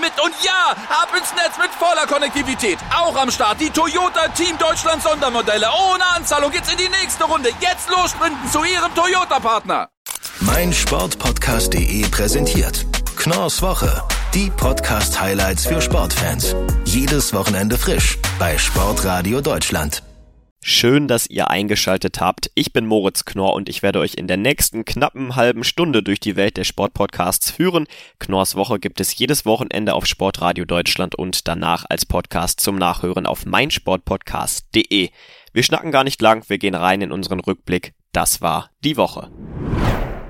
mit. Und ja, ab ins Netz mit voller Konnektivität. Auch am Start die Toyota Team Deutschland Sondermodelle. Ohne Anzahlung geht's in die nächste Runde. Jetzt los sprinten zu ihrem Toyota-Partner. mein Sportpodcast.de präsentiert Knorrs Woche. Die Podcast-Highlights für Sportfans. Jedes Wochenende frisch bei Sportradio Deutschland. Schön, dass ihr eingeschaltet habt. Ich bin Moritz Knorr und ich werde euch in der nächsten knappen halben Stunde durch die Welt der Sportpodcasts führen. Knorrs Woche gibt es jedes Wochenende auf Sportradio Deutschland und danach als Podcast zum Nachhören auf meinsportpodcast.de. Wir schnacken gar nicht lang, wir gehen rein in unseren Rückblick. Das war die Woche.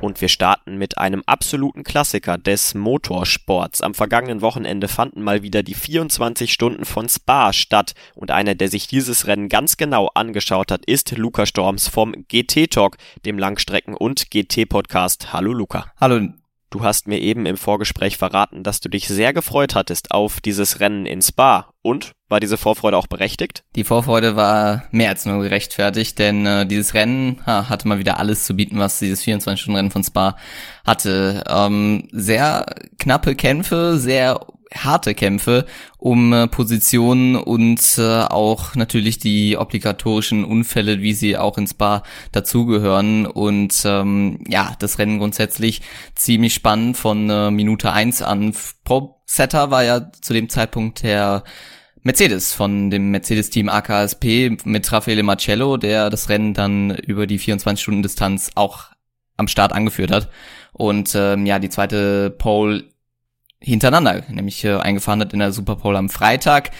Und wir starten mit einem absoluten Klassiker des Motorsports. Am vergangenen Wochenende fanden mal wieder die 24 Stunden von Spa statt und einer, der sich dieses Rennen ganz genau angeschaut hat, ist Luca Storms vom GT Talk, dem Langstrecken- und GT-Podcast. Hallo Luca. Hallo. Du hast mir eben im Vorgespräch verraten, dass du dich sehr gefreut hattest auf dieses Rennen in Spa. Und war diese Vorfreude auch berechtigt? Die Vorfreude war mehr als nur gerechtfertigt, denn äh, dieses Rennen ha, hatte mal wieder alles zu bieten, was dieses 24-Stunden-Rennen von Spa hatte. Ähm, sehr knappe Kämpfe, sehr harte Kämpfe um äh, Positionen und äh, auch natürlich die obligatorischen Unfälle, wie sie auch ins Spa dazugehören. Und ähm, ja, das Rennen grundsätzlich ziemlich spannend von äh, Minute eins an. Pro Setter war ja zu dem Zeitpunkt der Mercedes von dem Mercedes-Team AKSP mit Raffaele Marcello, der das Rennen dann über die 24-Stunden-Distanz auch am Start angeführt hat. Und ähm, ja, die zweite Pole hintereinander, nämlich äh, eingefahren hat in der Super Bowl am Freitag.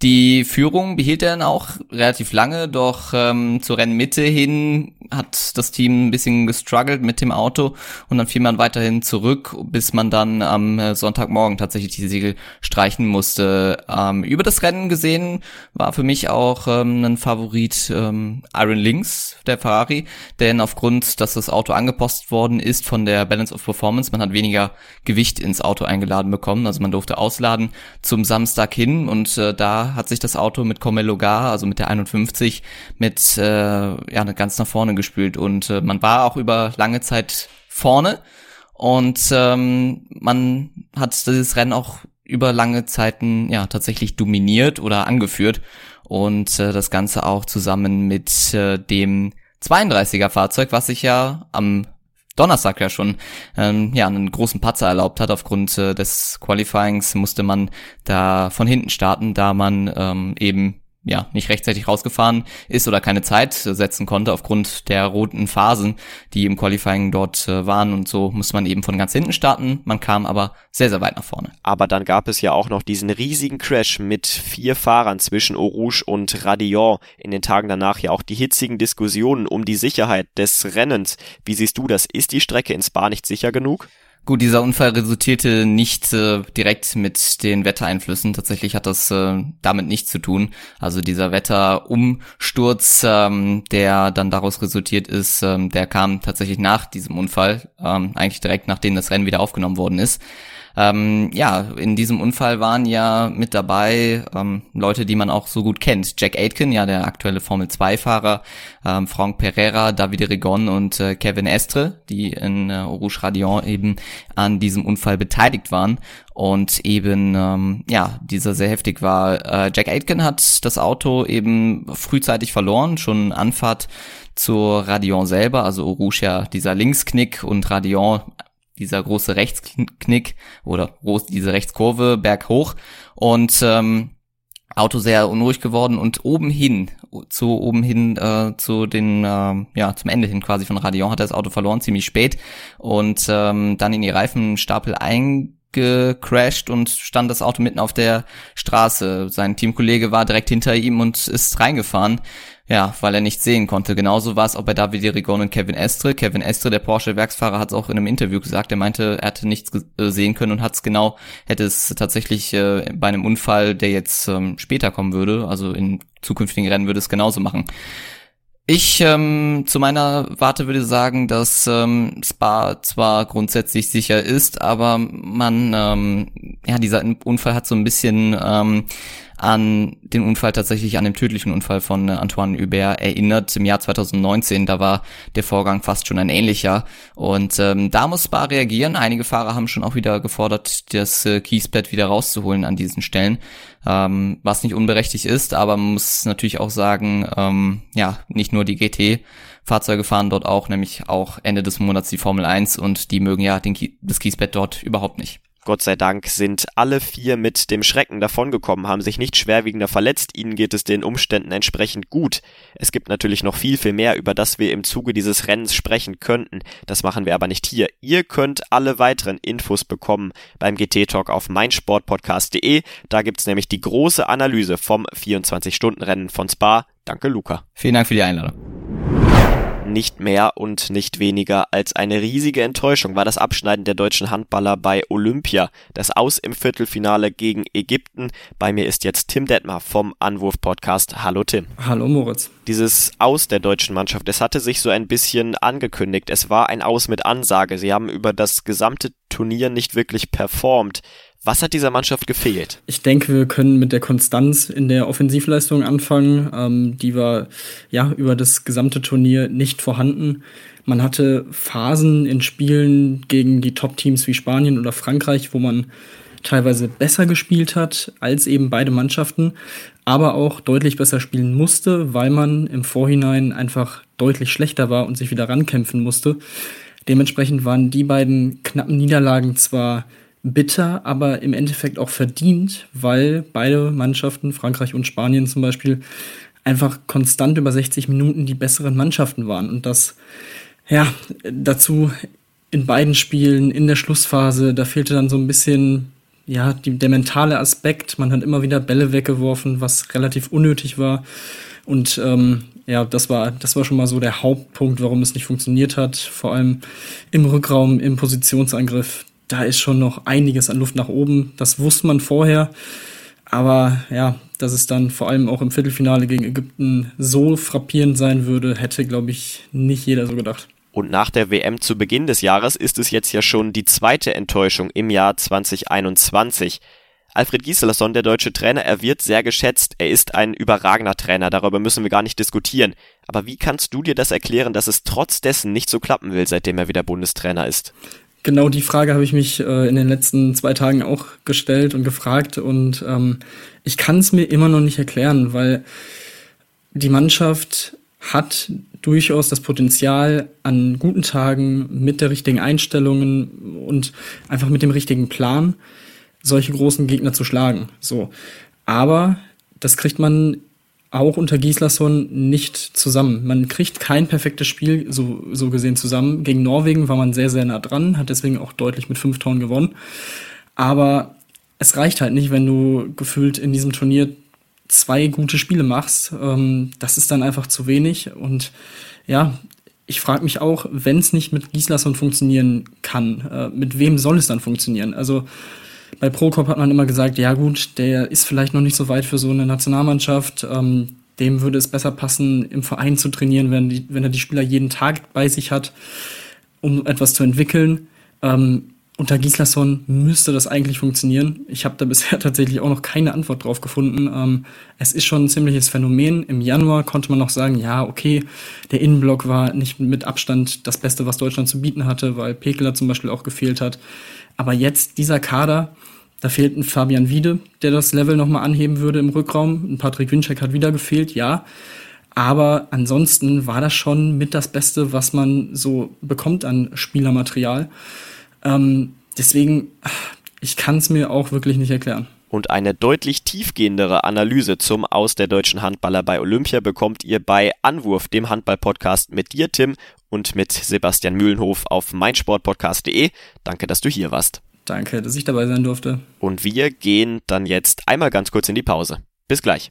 Die Führung behielt er dann auch relativ lange, doch ähm, zur Rennmitte hin hat das Team ein bisschen gestruggelt mit dem Auto und dann fiel man weiterhin zurück, bis man dann am äh, Sonntagmorgen tatsächlich die Segel streichen musste. Ähm, über das Rennen gesehen war für mich auch ähm, ein Favorit ähm, Iron Links, der Ferrari, denn aufgrund, dass das Auto angepostet worden ist von der Balance of Performance, man hat weniger Gewicht ins Auto eingeladen bekommen, also man durfte ausladen zum Samstag hin und äh, da hat sich das Auto mit Comelo Gar, also mit der 51, mit äh, ja ganz nach vorne gespült. Und äh, man war auch über lange Zeit vorne. Und ähm, man hat dieses Rennen auch über lange Zeiten ja tatsächlich dominiert oder angeführt. Und äh, das Ganze auch zusammen mit äh, dem 32er Fahrzeug, was sich ja am Donnerstag ja schon ähm, ja einen großen Patzer erlaubt hat. Aufgrund äh, des Qualifyings musste man da von hinten starten, da man ähm, eben ja, nicht rechtzeitig rausgefahren ist oder keine Zeit setzen konnte aufgrund der roten Phasen, die im Qualifying dort äh, waren und so muss man eben von ganz hinten starten. Man kam aber sehr, sehr weit nach vorne. Aber dann gab es ja auch noch diesen riesigen Crash mit vier Fahrern zwischen Eau Rouge und Radillon. In den Tagen danach ja auch die hitzigen Diskussionen um die Sicherheit des Rennens. Wie siehst du das? Ist die Strecke ins Spa nicht sicher genug? Gut, dieser Unfall resultierte nicht äh, direkt mit den Wettereinflüssen. Tatsächlich hat das äh, damit nichts zu tun. Also dieser Wetterumsturz, ähm, der dann daraus resultiert ist, ähm, der kam tatsächlich nach diesem Unfall, ähm, eigentlich direkt nachdem das Rennen wieder aufgenommen worden ist. Ähm, ja, in diesem Unfall waren ja mit dabei ähm, Leute, die man auch so gut kennt. Jack Aitken, ja der aktuelle Formel-2-Fahrer, ähm, Franck Pereira, David Regon und äh, Kevin Estre, die in äh, Rouge Radion eben an diesem Unfall beteiligt waren und eben ähm, ja dieser sehr heftig war. Äh, Jack Aitken hat das Auto eben frühzeitig verloren, schon Anfahrt zur Radion selber, also Rouge ja dieser Linksknick und Radion dieser große Rechtsknick oder diese Rechtskurve berghoch. Und ähm, Auto sehr unruhig geworden und oben hin, zu oben hin äh, zu den, äh, ja, zum Ende hin quasi von Radion hat er das Auto verloren, ziemlich spät. Und ähm, dann in die Reifenstapel ein gecrashed und stand das Auto mitten auf der Straße. Sein Teamkollege war direkt hinter ihm und ist reingefahren. Ja, weil er nicht sehen konnte. Genauso war es auch bei David Rigon und Kevin Estre. Kevin Estre, der Porsche-Werksfahrer, hat es auch in einem Interview gesagt. Er meinte, er hatte nichts äh, sehen können und hat es genau, hätte es tatsächlich äh, bei einem Unfall, der jetzt ähm, später kommen würde, also in zukünftigen Rennen würde es genauso machen. Ich ähm, zu meiner Warte würde sagen, dass ähm, Spa zwar grundsätzlich sicher ist, aber man, ähm, ja, dieser Unfall hat so ein bisschen ähm, an den Unfall tatsächlich an dem tödlichen Unfall von äh, Antoine Hubert erinnert im Jahr 2019. Da war der Vorgang fast schon ein ähnlicher. Und ähm, da muss Spa reagieren. Einige Fahrer haben schon auch wieder gefordert, das äh, Kiesbett wieder rauszuholen an diesen Stellen. Ähm, was nicht unberechtigt ist, aber man muss natürlich auch sagen, ähm, ja, nicht nur die GT Fahrzeuge fahren dort auch, nämlich auch Ende des Monats die Formel 1 und die mögen ja den das Kiesbett dort überhaupt nicht. Gott sei Dank sind alle vier mit dem Schrecken davongekommen, haben sich nicht schwerwiegender verletzt, ihnen geht es den Umständen entsprechend gut. Es gibt natürlich noch viel, viel mehr, über das wir im Zuge dieses Rennens sprechen könnten. Das machen wir aber nicht hier. Ihr könnt alle weiteren Infos bekommen beim GT Talk auf meinsportpodcast.de. Da gibt's nämlich die große Analyse vom 24-Stunden-Rennen von Spa. Danke, Luca. Vielen Dank für die Einladung nicht mehr und nicht weniger als eine riesige Enttäuschung war das Abschneiden der deutschen Handballer bei Olympia. Das Aus im Viertelfinale gegen Ägypten. Bei mir ist jetzt Tim Detmar vom Anwurf Podcast. Hallo Tim. Hallo Moritz. Dieses Aus der deutschen Mannschaft, es hatte sich so ein bisschen angekündigt. Es war ein Aus mit Ansage. Sie haben über das gesamte Turnier nicht wirklich performt. Was hat dieser Mannschaft gefehlt? Ich denke, wir können mit der Konstanz in der Offensivleistung anfangen. Ähm, die war ja über das gesamte Turnier nicht vorhanden. Man hatte Phasen in Spielen gegen die Top-Teams wie Spanien oder Frankreich, wo man teilweise besser gespielt hat als eben beide Mannschaften, aber auch deutlich besser spielen musste, weil man im Vorhinein einfach deutlich schlechter war und sich wieder rankämpfen musste. Dementsprechend waren die beiden knappen Niederlagen zwar bitter, aber im Endeffekt auch verdient, weil beide Mannschaften, Frankreich und Spanien zum Beispiel, einfach konstant über 60 Minuten die besseren Mannschaften waren. Und das, ja, dazu in beiden Spielen, in der Schlussphase, da fehlte dann so ein bisschen, ja, die, der mentale Aspekt. Man hat immer wieder Bälle weggeworfen, was relativ unnötig war. Und ähm, ja, das war, das war schon mal so der Hauptpunkt, warum es nicht funktioniert hat. Vor allem im Rückraum, im Positionsangriff da ist schon noch einiges an Luft nach oben. Das wusste man vorher. Aber ja, dass es dann vor allem auch im Viertelfinale gegen Ägypten so frappierend sein würde, hätte, glaube ich, nicht jeder so gedacht. Und nach der WM zu Beginn des Jahres ist es jetzt ja schon die zweite Enttäuschung im Jahr 2021. Alfred Gieseleson, der deutsche Trainer, er wird sehr geschätzt. Er ist ein überragender Trainer, darüber müssen wir gar nicht diskutieren. Aber wie kannst du dir das erklären, dass es trotz dessen nicht so klappen will, seitdem er wieder Bundestrainer ist? Genau die Frage habe ich mich äh, in den letzten zwei Tagen auch gestellt und gefragt und ähm, ich kann es mir immer noch nicht erklären, weil die Mannschaft hat durchaus das Potenzial, an guten Tagen mit der richtigen Einstellungen und einfach mit dem richtigen Plan solche großen Gegner zu schlagen. So. Aber das kriegt man auch unter Gislason nicht zusammen. Man kriegt kein perfektes Spiel so, so gesehen zusammen. Gegen Norwegen war man sehr, sehr nah dran, hat deswegen auch deutlich mit fünf Toren gewonnen. Aber es reicht halt nicht, wenn du gefühlt in diesem Turnier zwei gute Spiele machst. Ähm, das ist dann einfach zu wenig. Und ja, ich frage mich auch, wenn es nicht mit Gislason funktionieren kann, äh, mit wem soll es dann funktionieren? Also bei Prokop hat man immer gesagt, ja gut, der ist vielleicht noch nicht so weit für so eine Nationalmannschaft. Ähm, dem würde es besser passen, im Verein zu trainieren, wenn, die, wenn er die Spieler jeden Tag bei sich hat, um etwas zu entwickeln. Ähm, unter Gislason müsste das eigentlich funktionieren. Ich habe da bisher tatsächlich auch noch keine Antwort drauf gefunden. Ähm, es ist schon ein ziemliches Phänomen. Im Januar konnte man noch sagen, ja, okay, der Innenblock war nicht mit Abstand das Beste, was Deutschland zu bieten hatte, weil Pekeler zum Beispiel auch gefehlt hat. Aber jetzt dieser Kader, da fehlt ein Fabian Wiede, der das Level nochmal anheben würde im Rückraum. Ein Patrick Winczek hat wieder gefehlt, ja. Aber ansonsten war das schon mit das Beste, was man so bekommt an Spielermaterial. Ähm, deswegen, ich kann es mir auch wirklich nicht erklären. Und eine deutlich tiefgehendere Analyse zum Aus der deutschen Handballer bei Olympia bekommt ihr bei Anwurf, dem Handball-Podcast mit dir, Tim, und mit Sebastian Mühlenhof auf meinsportpodcast.de. Danke, dass du hier warst. Danke, dass ich dabei sein durfte. Und wir gehen dann jetzt einmal ganz kurz in die Pause. Bis gleich.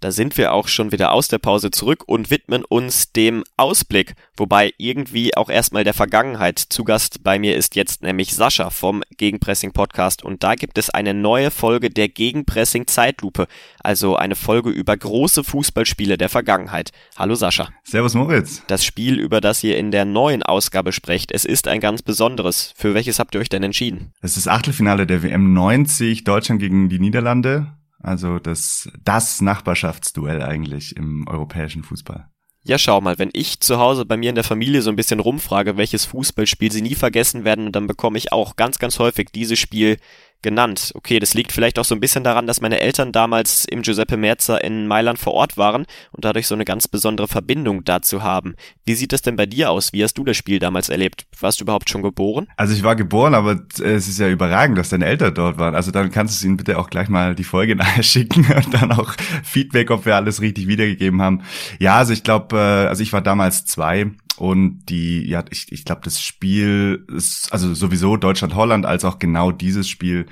Da sind wir auch schon wieder aus der Pause zurück und widmen uns dem Ausblick, wobei irgendwie auch erstmal der Vergangenheit. Zu Gast bei mir ist jetzt nämlich Sascha vom Gegenpressing Podcast und da gibt es eine neue Folge der Gegenpressing Zeitlupe, also eine Folge über große Fußballspiele der Vergangenheit. Hallo Sascha. Servus Moritz. Das Spiel, über das ihr in der neuen Ausgabe sprecht, es ist ein ganz besonderes. Für welches habt ihr euch denn entschieden? Es ist das Achtelfinale der WM 90, Deutschland gegen die Niederlande. Also das, das Nachbarschaftsduell eigentlich im europäischen Fußball. Ja, schau mal, wenn ich zu Hause bei mir in der Familie so ein bisschen rumfrage, welches Fußballspiel sie nie vergessen werden, dann bekomme ich auch ganz, ganz häufig dieses Spiel genannt. Okay, das liegt vielleicht auch so ein bisschen daran, dass meine Eltern damals im Giuseppe Merzer in Mailand vor Ort waren und dadurch so eine ganz besondere Verbindung dazu haben. Wie sieht das denn bei dir aus? Wie hast du das Spiel damals erlebt? Warst du überhaupt schon geboren? Also ich war geboren, aber es ist ja überragend, dass deine Eltern dort waren. Also dann kannst du ihnen bitte auch gleich mal die Folge nachher schicken und dann auch Feedback, ob wir alles richtig wiedergegeben haben. Ja, also ich glaube, äh, also ich war damals zwei und die, ja, ich, ich glaube, das Spiel ist, also sowieso Deutschland-Holland, als auch genau dieses Spiel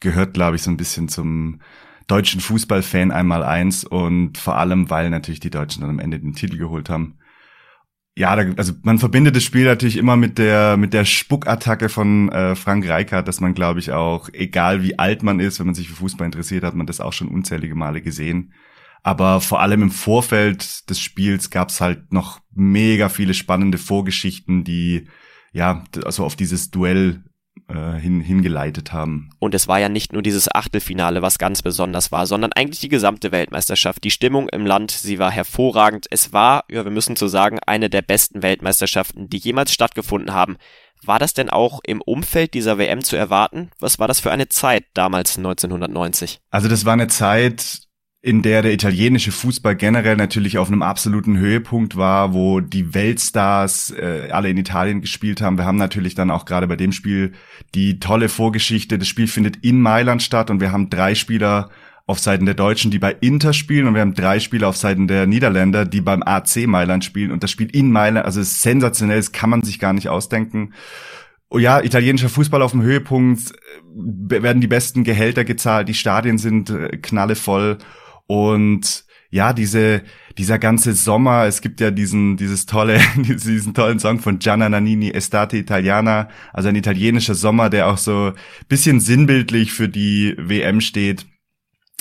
gehört, glaube ich, so ein bisschen zum deutschen Fußballfan einmal eins und vor allem, weil natürlich die Deutschen dann am Ende den Titel geholt haben. Ja, da, also man verbindet das Spiel natürlich immer mit der mit der Spuckattacke von äh, Frank Rijkaard, dass man, glaube ich, auch egal wie alt man ist, wenn man sich für Fußball interessiert, hat man das auch schon unzählige Male gesehen. Aber vor allem im Vorfeld des Spiels gab es halt noch mega viele spannende Vorgeschichten, die ja also auf dieses Duell äh, hin, hingeleitet haben. Und es war ja nicht nur dieses Achtelfinale, was ganz besonders war, sondern eigentlich die gesamte Weltmeisterschaft. Die Stimmung im Land, sie war hervorragend. Es war, ja, wir müssen so sagen, eine der besten Weltmeisterschaften, die jemals stattgefunden haben. War das denn auch im Umfeld dieser WM zu erwarten? Was war das für eine Zeit damals 1990? Also das war eine Zeit, in der der italienische Fußball generell natürlich auf einem absoluten Höhepunkt war, wo die Weltstars äh, alle in Italien gespielt haben. Wir haben natürlich dann auch gerade bei dem Spiel die tolle Vorgeschichte. Das Spiel findet in Mailand statt und wir haben drei Spieler auf Seiten der Deutschen, die bei Inter spielen und wir haben drei Spieler auf Seiten der Niederländer, die beim AC Mailand spielen und das Spiel in Mailand, also ist sensationell, das kann man sich gar nicht ausdenken. Oh ja, italienischer Fußball auf dem Höhepunkt, äh, werden die besten Gehälter gezahlt, die Stadien sind äh, knallevoll und ja, diese, dieser ganze Sommer, es gibt ja diesen, dieses tolle, diesen tollen Song von Gianna Nannini, Estate Italiana, also ein italienischer Sommer, der auch so bisschen sinnbildlich für die WM steht.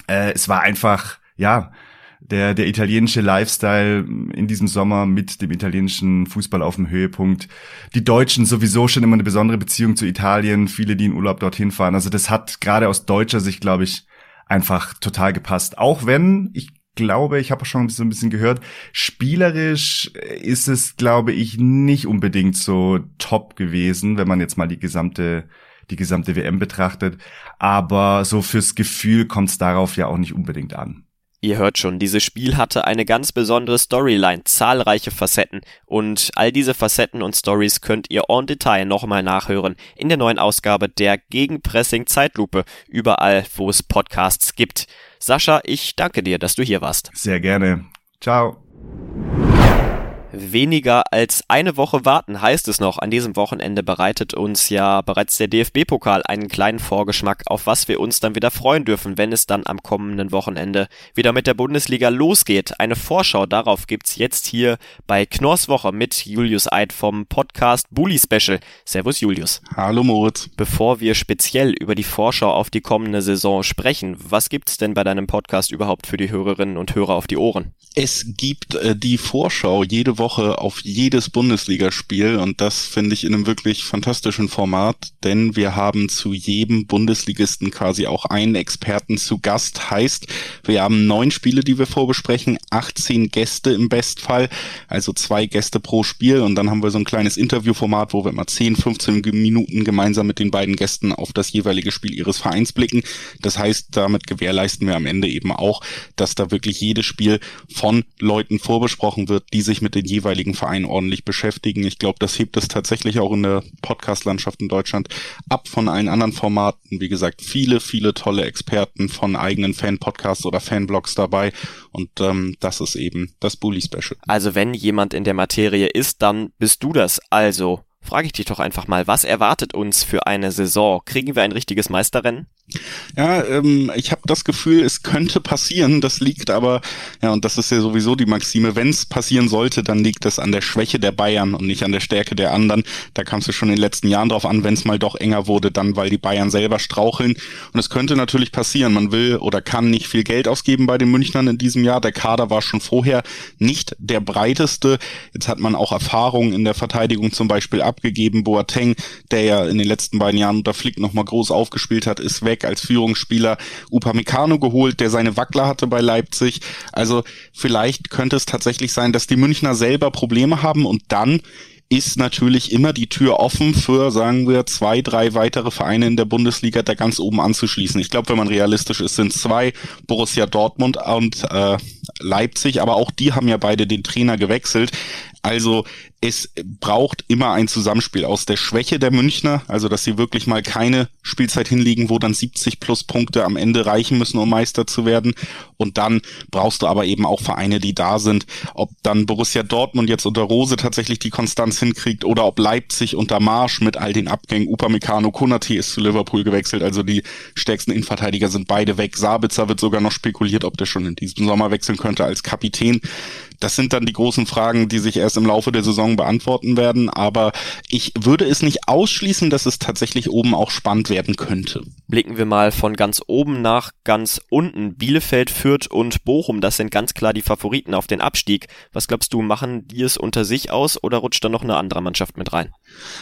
Äh, es war einfach, ja, der, der italienische Lifestyle in diesem Sommer mit dem italienischen Fußball auf dem Höhepunkt. Die Deutschen sowieso schon immer eine besondere Beziehung zu Italien, viele, die in Urlaub dorthin fahren. Also das hat gerade aus deutscher Sicht, glaube ich, einfach total gepasst. Auch wenn ich glaube, ich habe schon so ein bisschen gehört, spielerisch ist es, glaube ich, nicht unbedingt so top gewesen, wenn man jetzt mal die gesamte die gesamte WM betrachtet. Aber so fürs Gefühl kommt es darauf ja auch nicht unbedingt an. Ihr hört schon, dieses Spiel hatte eine ganz besondere Storyline, zahlreiche Facetten und all diese Facetten und Stories könnt ihr en Detail nochmal nachhören in der neuen Ausgabe der Gegenpressing Zeitlupe, überall wo es Podcasts gibt. Sascha, ich danke dir, dass du hier warst. Sehr gerne. Ciao. Weniger als eine Woche warten heißt es noch. An diesem Wochenende bereitet uns ja bereits der DFB-Pokal einen kleinen Vorgeschmack, auf was wir uns dann wieder freuen dürfen, wenn es dann am kommenden Wochenende wieder mit der Bundesliga losgeht. Eine Vorschau darauf gibt's jetzt hier bei Knorrs Woche mit Julius Eid vom Podcast Bully Special. Servus Julius. Hallo Moritz. Bevor wir speziell über die Vorschau auf die kommende Saison sprechen, was gibt's denn bei deinem Podcast überhaupt für die Hörerinnen und Hörer auf die Ohren? Es gibt äh, die Vorschau jede Woche auf jedes Bundesligaspiel und das finde ich in einem wirklich fantastischen Format, denn wir haben zu jedem Bundesligisten quasi auch einen Experten zu Gast. Heißt, wir haben neun Spiele, die wir vorbesprechen, 18 Gäste im Bestfall, also zwei Gäste pro Spiel und dann haben wir so ein kleines Interviewformat, wo wir immer 10, 15 Minuten gemeinsam mit den beiden Gästen auf das jeweilige Spiel ihres Vereins blicken. Das heißt, damit gewährleisten wir am Ende eben auch, dass da wirklich jedes Spiel von Leuten vorbesprochen wird, die sich mit den jeweiligen Vereinen ordentlich beschäftigen. Ich glaube, das hebt es tatsächlich auch in der Podcast-Landschaft in Deutschland ab von allen anderen Formaten. Wie gesagt, viele, viele tolle Experten von eigenen Fan-Podcasts oder Fanblogs dabei. Und ähm, das ist eben das Bully-Special. Also wenn jemand in der Materie ist, dann bist du das. Also frage ich dich doch einfach mal, was erwartet uns für eine Saison? Kriegen wir ein richtiges Meisterrennen? Ja, ähm, ich habe das Gefühl, es könnte passieren. Das liegt aber, ja, und das ist ja sowieso die Maxime, wenn es passieren sollte, dann liegt es an der Schwäche der Bayern und nicht an der Stärke der anderen. Da kam es ja schon in den letzten Jahren drauf an, wenn es mal doch enger wurde, dann weil die Bayern selber straucheln. Und es könnte natürlich passieren. Man will oder kann nicht viel Geld ausgeben bei den Münchnern in diesem Jahr. Der Kader war schon vorher nicht der breiteste. Jetzt hat man auch Erfahrungen in der Verteidigung zum Beispiel abgegeben. Boateng, der ja in den letzten beiden Jahren unter Flick nochmal groß aufgespielt hat, ist weg als Führungsspieler Upamecano geholt, der seine Wackler hatte bei Leipzig. Also vielleicht könnte es tatsächlich sein, dass die Münchner selber Probleme haben und dann ist natürlich immer die Tür offen für, sagen wir, zwei, drei weitere Vereine in der Bundesliga da ganz oben anzuschließen. Ich glaube, wenn man realistisch ist, sind zwei, Borussia Dortmund und äh, Leipzig, aber auch die haben ja beide den Trainer gewechselt. Also es braucht immer ein Zusammenspiel aus der Schwäche der Münchner, also dass sie wirklich mal keine Spielzeit hinliegen, wo dann 70 plus Punkte am Ende reichen müssen, um Meister zu werden. Und dann brauchst du aber eben auch Vereine, die da sind. Ob dann Borussia Dortmund jetzt unter Rose tatsächlich die Konstanz hinkriegt oder ob Leipzig unter Marsch mit all den Abgängen, Upamecano, Konati ist zu Liverpool gewechselt, also die stärksten Innenverteidiger sind beide weg. Sabitzer wird sogar noch spekuliert, ob der schon in diesem Sommer wechseln könnte als Kapitän. Das sind dann die großen Fragen, die sich erst im Laufe der Saison beantworten werden. Aber ich würde es nicht ausschließen, dass es tatsächlich oben auch spannend werden könnte. Blicken wir mal von ganz oben nach ganz unten. Bielefeld, Fürth und Bochum, das sind ganz klar die Favoriten auf den Abstieg. Was glaubst du, machen die es unter sich aus oder rutscht da noch eine andere Mannschaft mit rein?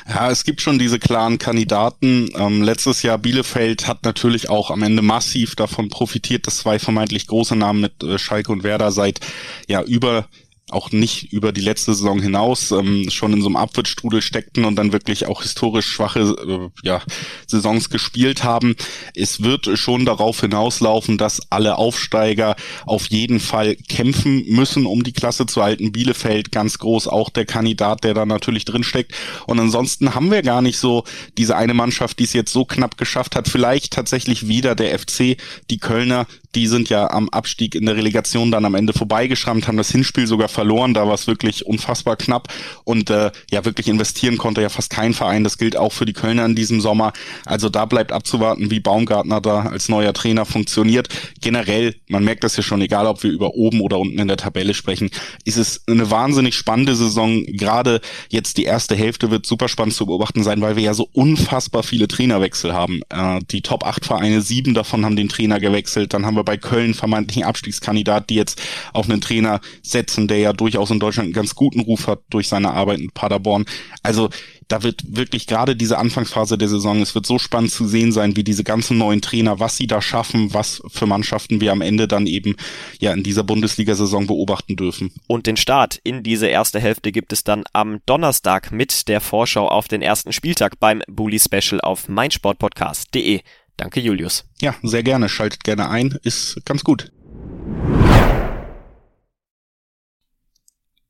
Ja, es gibt schon diese klaren Kandidaten. Ähm, letztes Jahr Bielefeld hat natürlich auch am Ende massiv davon profitiert, dass zwei vermeintlich große Namen mit äh, Schalke und Werder seit ja über auch nicht über die letzte Saison hinaus ähm, schon in so einem Abwärtsstrudel steckten und dann wirklich auch historisch schwache äh, ja, Saisons gespielt haben. Es wird schon darauf hinauslaufen, dass alle Aufsteiger auf jeden Fall kämpfen müssen, um die Klasse zu halten. Bielefeld ganz groß, auch der Kandidat, der da natürlich drin steckt. Und ansonsten haben wir gar nicht so diese eine Mannschaft, die es jetzt so knapp geschafft hat. Vielleicht tatsächlich wieder der FC, die Kölner, die sind ja am Abstieg in der Relegation dann am Ende vorbeigeschrammt, haben das Hinspiel sogar verloren. Da war es wirklich unfassbar knapp und äh, ja, wirklich investieren konnte ja fast kein Verein. Das gilt auch für die Kölner in diesem Sommer. Also da bleibt abzuwarten, wie Baumgartner da als neuer Trainer funktioniert. Generell, man merkt das ja schon, egal ob wir über oben oder unten in der Tabelle sprechen, ist es eine wahnsinnig spannende Saison. Gerade jetzt die erste Hälfte wird super spannend zu beobachten sein, weil wir ja so unfassbar viele Trainerwechsel haben. Äh, die Top 8 Vereine, sieben davon haben den Trainer gewechselt. Dann haben wir bei Köln vermeintlichen Abstiegskandidat, die jetzt auf einen Trainer setzen, der ja durchaus in Deutschland einen ganz guten Ruf hat durch seine Arbeit in Paderborn. Also da wird wirklich gerade diese Anfangsphase der Saison, es wird so spannend zu sehen sein, wie diese ganzen neuen Trainer, was sie da schaffen, was für Mannschaften wir am Ende dann eben ja in dieser Bundesliga-Saison beobachten dürfen. Und den Start in diese erste Hälfte gibt es dann am Donnerstag mit der Vorschau auf den ersten Spieltag beim Bully Special auf meinsportpodcast.de. Danke, Julius. Ja, sehr gerne. Schaltet gerne ein. Ist ganz gut.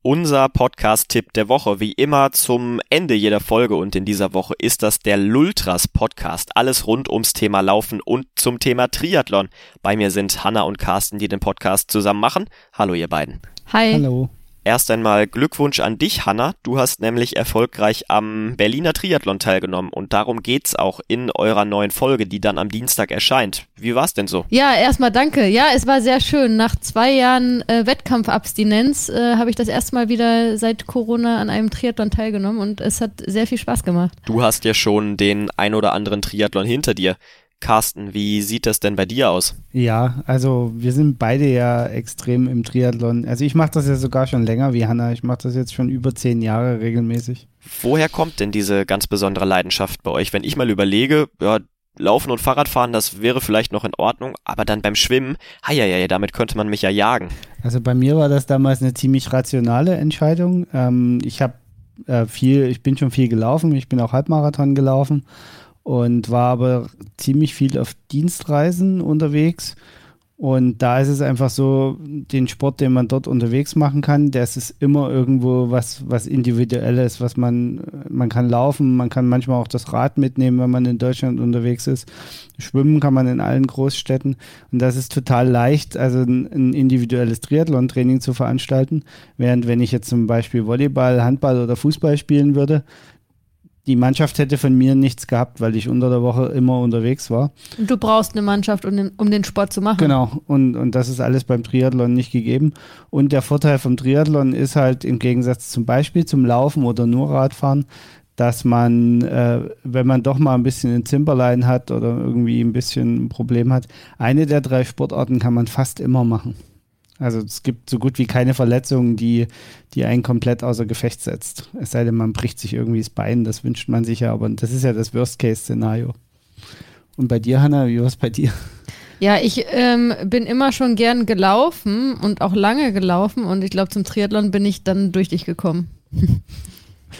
Unser Podcast-Tipp der Woche, wie immer zum Ende jeder Folge und in dieser Woche ist das der Lultras Podcast. Alles rund ums Thema Laufen und zum Thema Triathlon. Bei mir sind Hanna und Carsten, die den Podcast zusammen machen. Hallo ihr beiden. Hi. Hallo. Erst einmal Glückwunsch an dich, Hanna. Du hast nämlich erfolgreich am Berliner Triathlon teilgenommen und darum geht's auch in eurer neuen Folge, die dann am Dienstag erscheint. Wie war's denn so? Ja, erstmal danke. Ja, es war sehr schön. Nach zwei Jahren äh, Wettkampfabstinenz äh, habe ich das erste Mal wieder seit Corona an einem Triathlon teilgenommen und es hat sehr viel Spaß gemacht. Du hast ja schon den ein oder anderen Triathlon hinter dir. Carsten, wie sieht das denn bei dir aus? Ja, also wir sind beide ja extrem im Triathlon. Also ich mache das ja sogar schon länger wie Hanna. Ich mache das jetzt schon über zehn Jahre regelmäßig. Woher kommt denn diese ganz besondere Leidenschaft bei euch? Wenn ich mal überlege, ja, Laufen und Fahrradfahren, das wäre vielleicht noch in Ordnung, aber dann beim Schwimmen, ja, damit könnte man mich ja jagen. Also bei mir war das damals eine ziemlich rationale Entscheidung. Ähm, ich habe äh, viel, ich bin schon viel gelaufen, ich bin auch Halbmarathon gelaufen und war aber ziemlich viel auf Dienstreisen unterwegs. Und da ist es einfach so, den Sport, den man dort unterwegs machen kann, das ist immer irgendwo was, was Individuelles, was man, man kann laufen, man kann manchmal auch das Rad mitnehmen, wenn man in Deutschland unterwegs ist. Schwimmen kann man in allen Großstädten. Und das ist total leicht, also ein, ein individuelles Triathlon-Training zu veranstalten. Während wenn ich jetzt zum Beispiel Volleyball, Handball oder Fußball spielen würde, die Mannschaft hätte von mir nichts gehabt, weil ich unter der Woche immer unterwegs war. Und du brauchst eine Mannschaft, um den, um den Sport zu machen. Genau, und, und das ist alles beim Triathlon nicht gegeben. Und der Vorteil vom Triathlon ist halt im Gegensatz zum Beispiel zum Laufen oder nur Radfahren, dass man, äh, wenn man doch mal ein bisschen ein Zimperlein hat oder irgendwie ein bisschen ein Problem hat, eine der drei Sportarten kann man fast immer machen. Also es gibt so gut wie keine Verletzungen, die, die einen komplett außer Gefecht setzt. Es sei denn, man bricht sich irgendwie das Bein, das wünscht man sich ja, aber das ist ja das Worst-Case-Szenario. Und bei dir, Hanna, wie war es bei dir? Ja, ich ähm, bin immer schon gern gelaufen und auch lange gelaufen und ich glaube, zum Triathlon bin ich dann durch dich gekommen.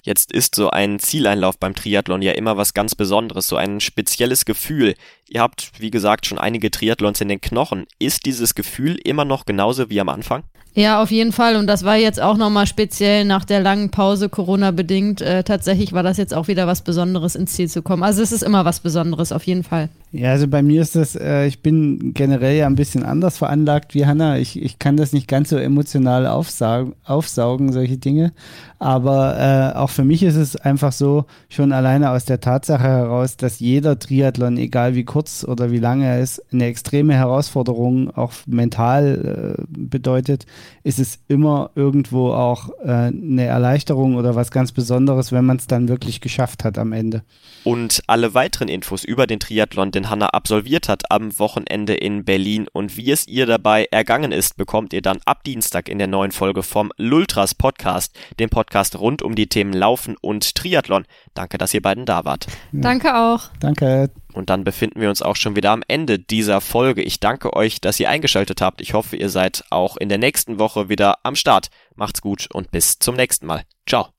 Jetzt ist so ein Zieleinlauf beim Triathlon ja immer was ganz Besonderes, so ein spezielles Gefühl. Ihr habt, wie gesagt, schon einige Triathlons in den Knochen. Ist dieses Gefühl immer noch genauso wie am Anfang? Ja, auf jeden Fall. Und das war jetzt auch nochmal speziell nach der langen Pause, Corona-bedingt. Äh, tatsächlich war das jetzt auch wieder was Besonderes ins Ziel zu kommen. Also es ist immer was Besonderes, auf jeden Fall. Ja, also bei mir ist das, äh, ich bin generell ja ein bisschen anders veranlagt wie Hanna. Ich, ich kann das nicht ganz so emotional aufsaugen, aufsaugen solche Dinge. Aber äh, auch für mich ist es einfach so, schon alleine aus der Tatsache heraus, dass jeder Triathlon, egal wie kurz oder wie lange er ist, eine extreme Herausforderung auch mental äh, bedeutet, ist es immer irgendwo auch äh, eine Erleichterung oder was ganz Besonderes, wenn man es dann wirklich geschafft hat am Ende. Und alle weiteren Infos über den Triathlon, den Hanna absolviert hat am Wochenende in Berlin und wie es ihr dabei ergangen ist, bekommt ihr dann ab Dienstag in der neuen Folge vom Lultras Podcast, dem Podcast rund um die Themen Laufen und Triathlon. Danke, dass ihr beiden da wart. Danke auch. Danke. Und dann befinden wir uns auch schon wieder am Ende dieser Folge. Ich danke euch, dass ihr eingeschaltet habt. Ich hoffe, ihr seid auch in der nächsten Woche wieder am Start. Macht's gut und bis zum nächsten Mal. Ciao.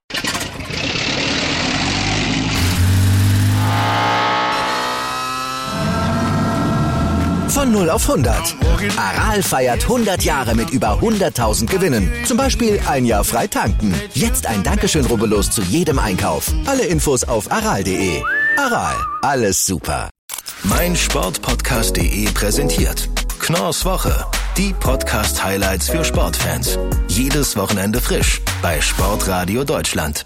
Von 0 auf 100. Aral feiert 100 Jahre mit über 100.000 Gewinnen. Zum Beispiel ein Jahr frei tanken. Jetzt ein Dankeschön, rubbellos zu jedem Einkauf. Alle Infos auf aral.de. Aral, alles super. Mein Sportpodcast.de präsentiert Knorrs Woche. Die Podcast-Highlights für Sportfans. Jedes Wochenende frisch bei Sportradio Deutschland.